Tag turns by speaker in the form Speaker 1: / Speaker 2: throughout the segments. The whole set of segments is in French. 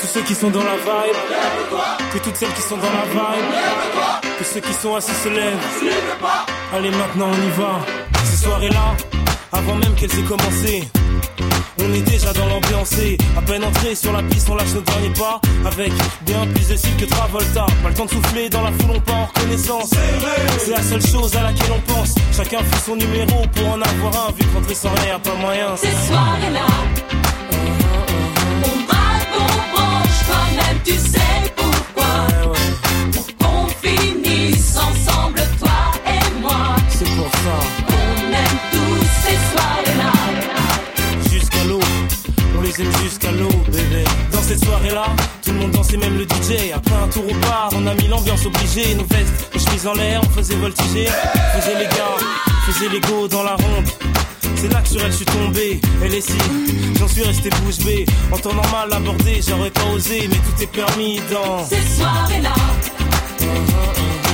Speaker 1: tous ceux qui sont dans la vibe, que toutes celles qui sont dans la vibe, que ceux qui sont assis se lèvent. Allez, maintenant on y va. Ces soirées-là, avant même qu'elles aient commencé. On est déjà dans l'ambiance et à peine entré sur la piste, on lâche nos derniers pas avec bien plus de style que Travolta. Pas le temps de souffler dans la foule, on part en reconnaissance. C'est la seule chose à laquelle on pense. Chacun fait son numéro pour en avoir un, vu que rentrer sans rien, pas moyen.
Speaker 2: Ces soirées-là, on braque, on branche, toi-même tu sais pourquoi.
Speaker 1: Ouais, ouais,
Speaker 2: Pour qu'on finisse ensemble, toi et moi.
Speaker 1: c'est pour ça.
Speaker 2: On aime tous ces soirées-là.
Speaker 1: Jusqu'à l'eau, on les aime jusqu'à l'eau, bébé. Dans cette soirée-là, tout le monde dansait, même le DJ. Après un tour au bar, on a mis l'ambiance obligée. Nos vestes, nos chemises en l'air, on faisait voltiger. On faisait les gars, on faisait les go dans la ronde. C'est là que sur elle je suis tombé, elle est si, j'en suis resté bouche bée. En temps normal abordé, j'aurais pas osé, mais tout est permis dans.
Speaker 2: Ces soirées-là, on braque,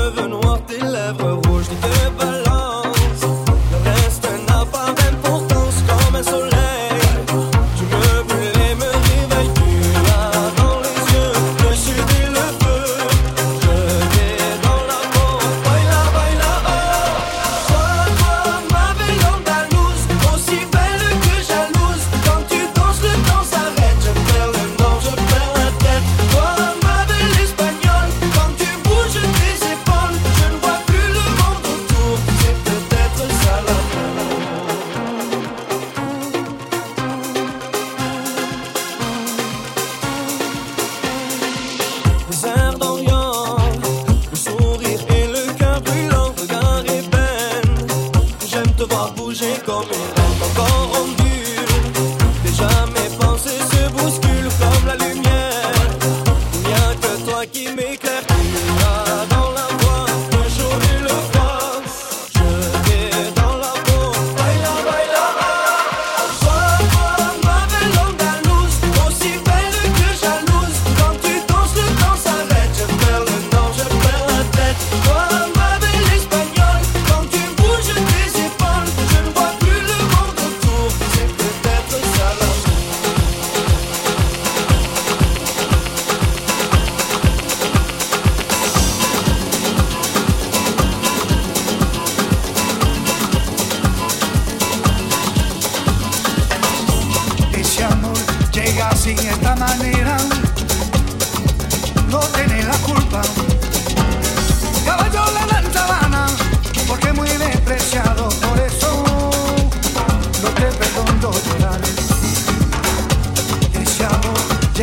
Speaker 3: cheveux noirs, tes lèvres rouges.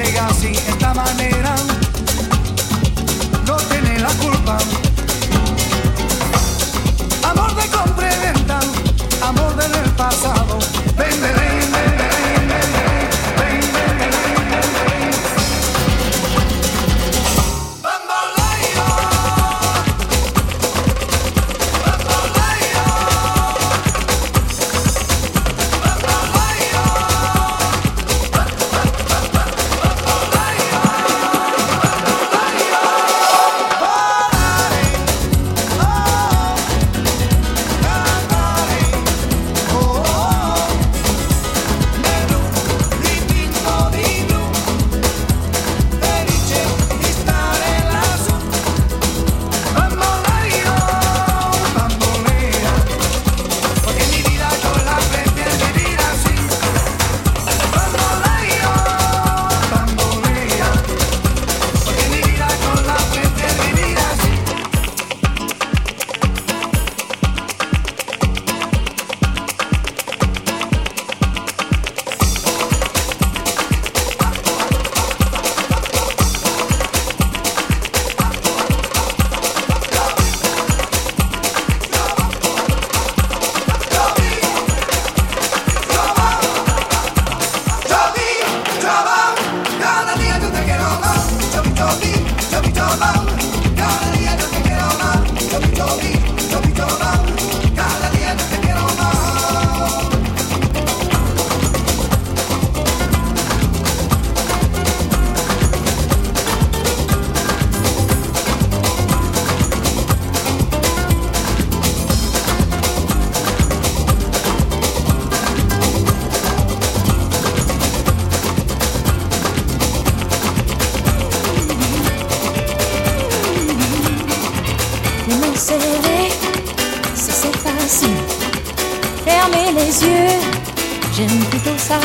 Speaker 3: llega así, esta manera, no tiene la culpa. Amor de compra y venta,
Speaker 4: amor del pasado, vende j'aime plutôt ça.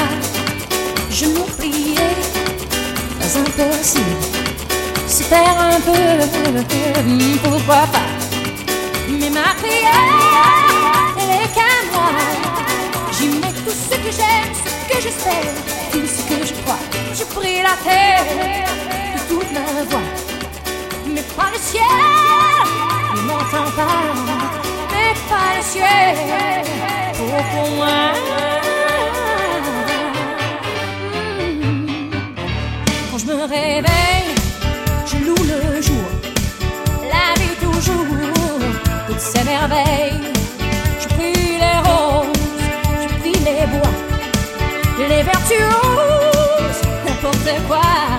Speaker 4: Je m'oublierai, pas impossible. Se perd un peu, pourquoi pas. Mais ma prière, elle est qu'à moi. J'y mets tout ce que j'aime, ce que j'espère, tout ce que je crois. Je prie la terre de toute ma voix. Mais pas le ciel, ne m'entend pas. Pas le. Hmm. Quand je me réveille, je loue le jour. La vie toujours, toutes ces merveilles. Je les roses, je les bois, les vertueuses, n'importe quoi.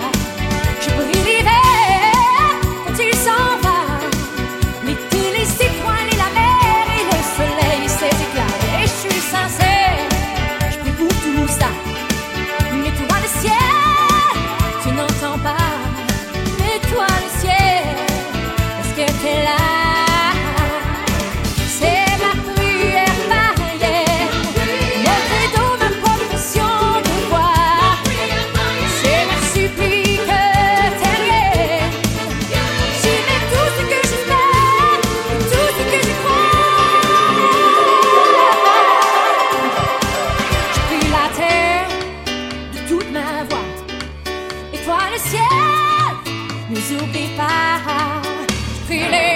Speaker 5: to
Speaker 6: be found. Feeling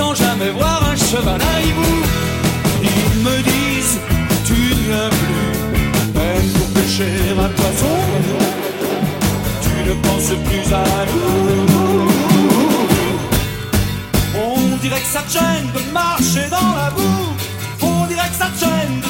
Speaker 7: sans jamais voir un cheval à hibou. Ils me disent, tu ne viens plus, même pour pêcher un poisson. Tu ne penses plus à nous. On dirait que ça te gêne de marcher dans la boue. On dirait que ça te gêne de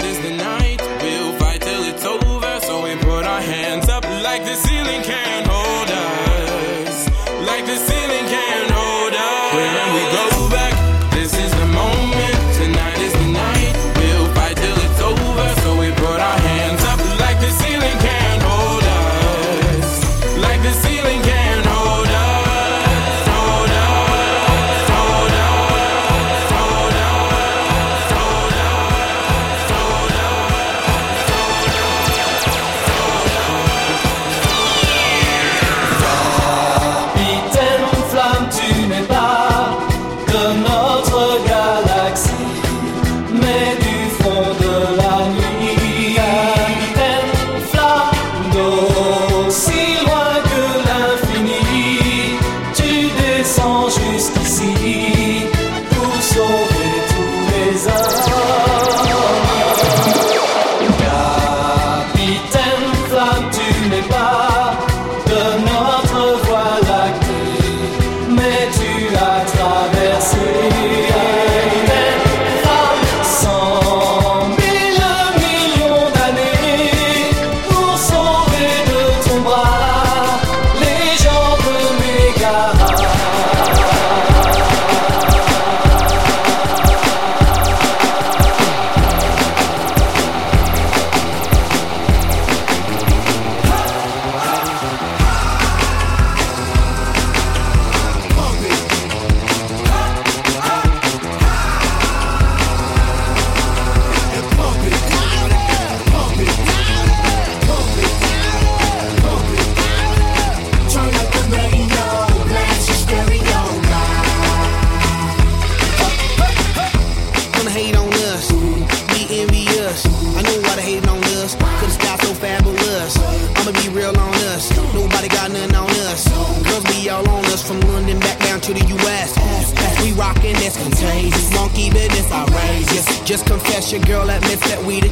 Speaker 8: This
Speaker 3: contagious, monkey business outrageous. Just confess your girl admits that we the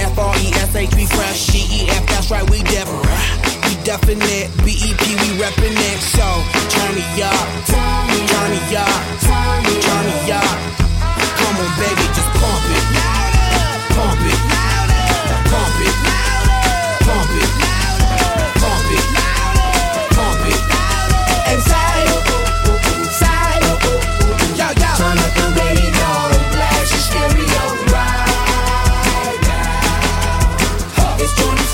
Speaker 3: F R E S H we fresh. G E F that's right we different. We definite. B E P we reppin' it. So turn me up, turn me up, turn me up. Come on baby, just pump it, pump it, pump it, pump it, pump it, pump Stereo right now. It's
Speaker 9: gonna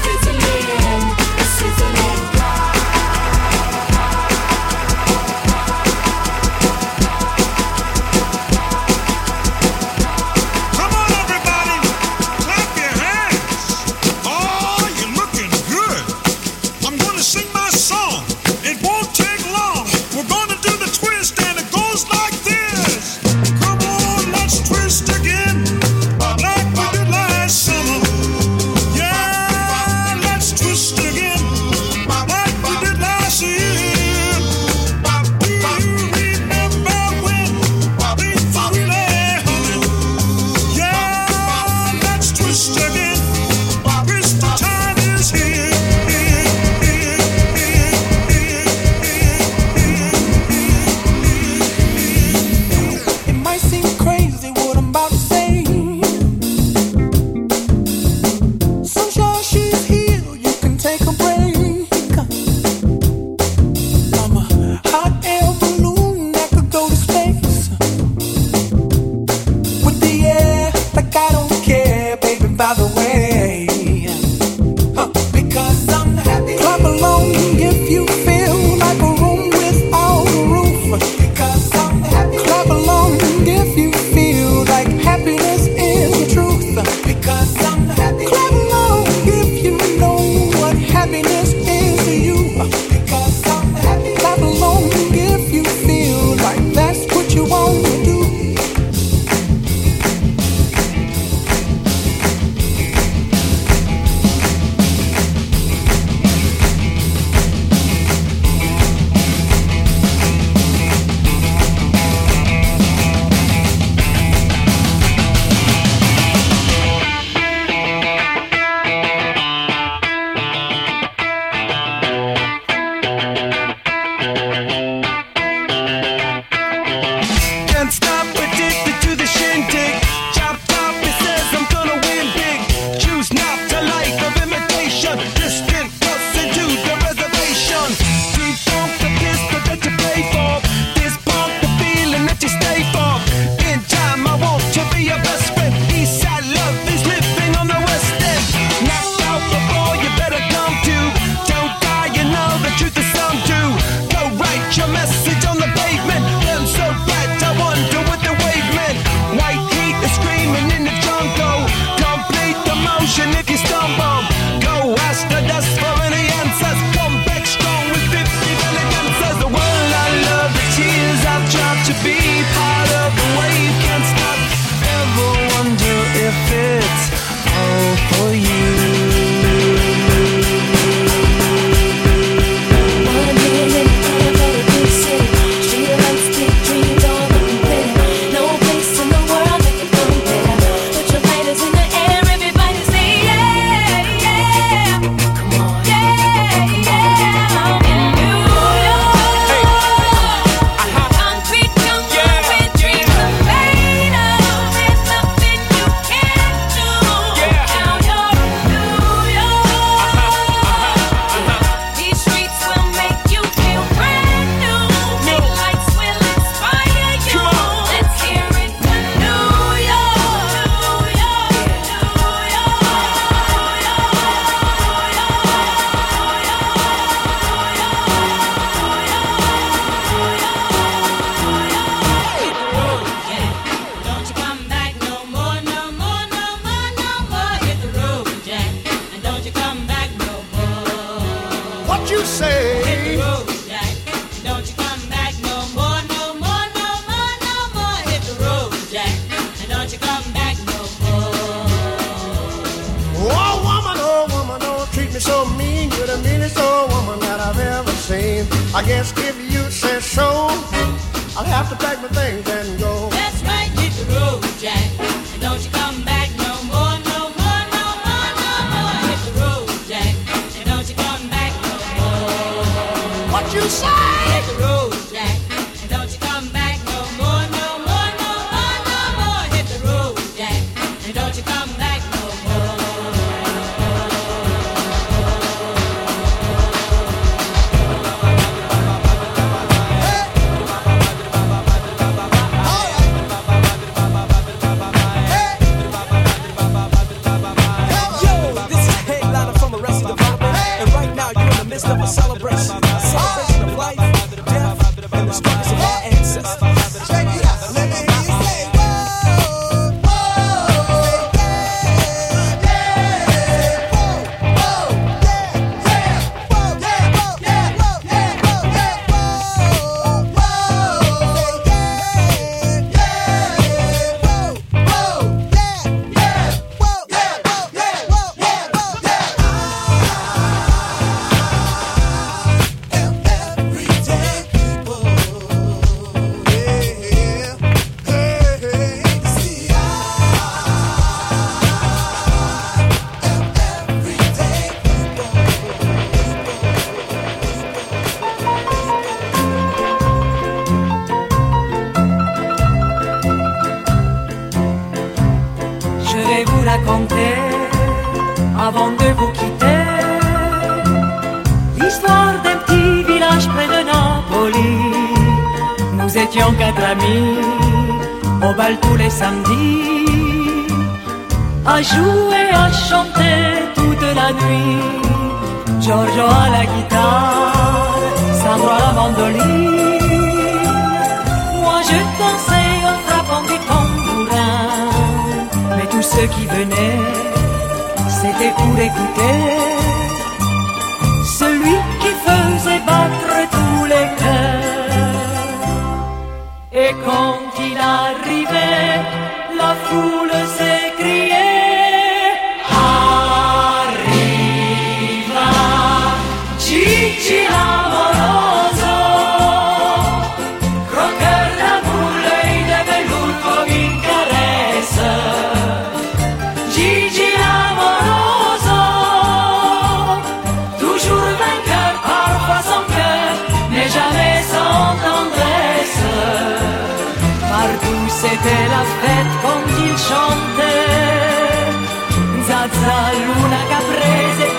Speaker 9: samedi se te l'ha fet com Zazza l'una caprese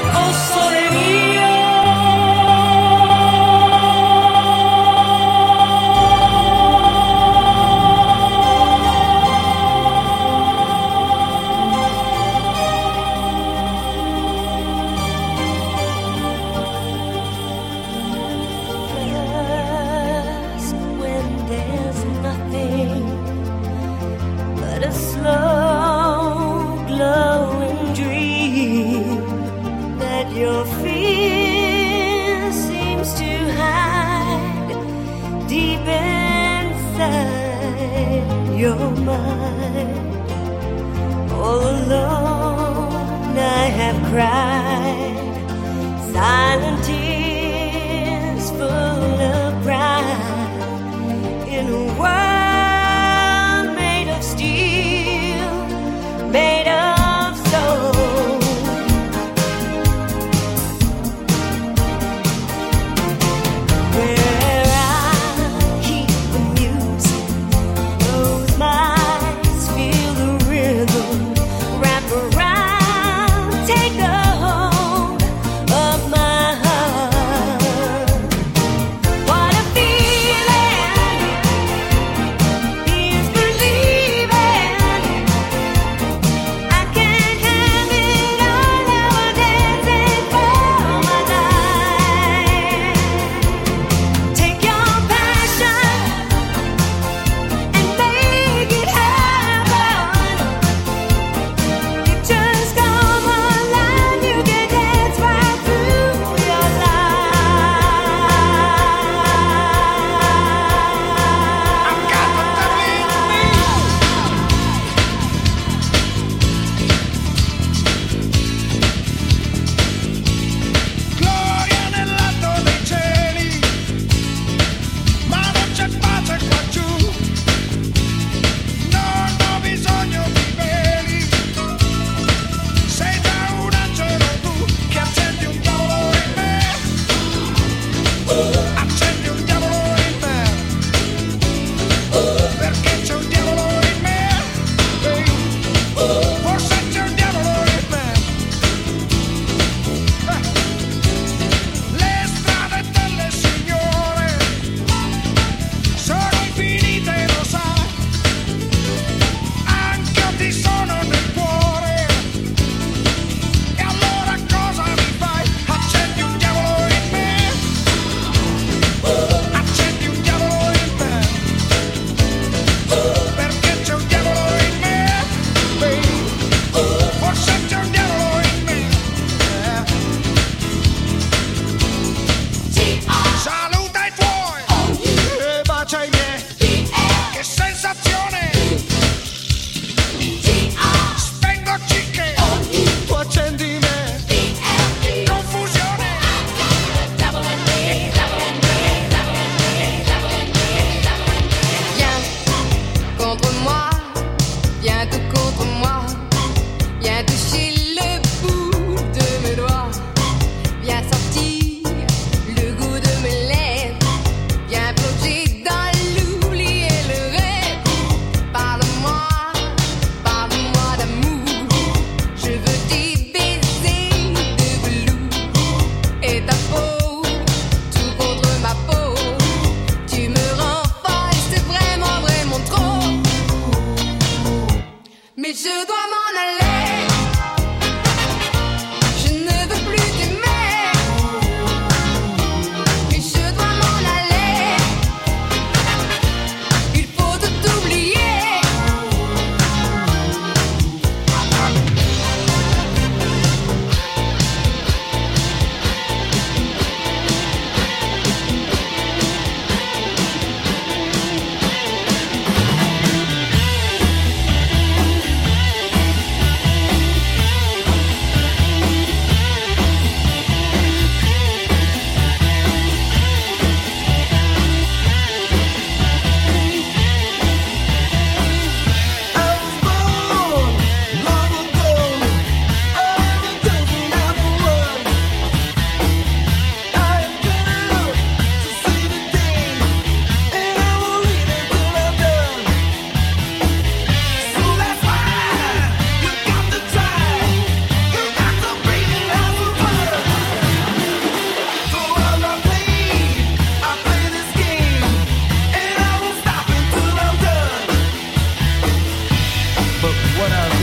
Speaker 4: what I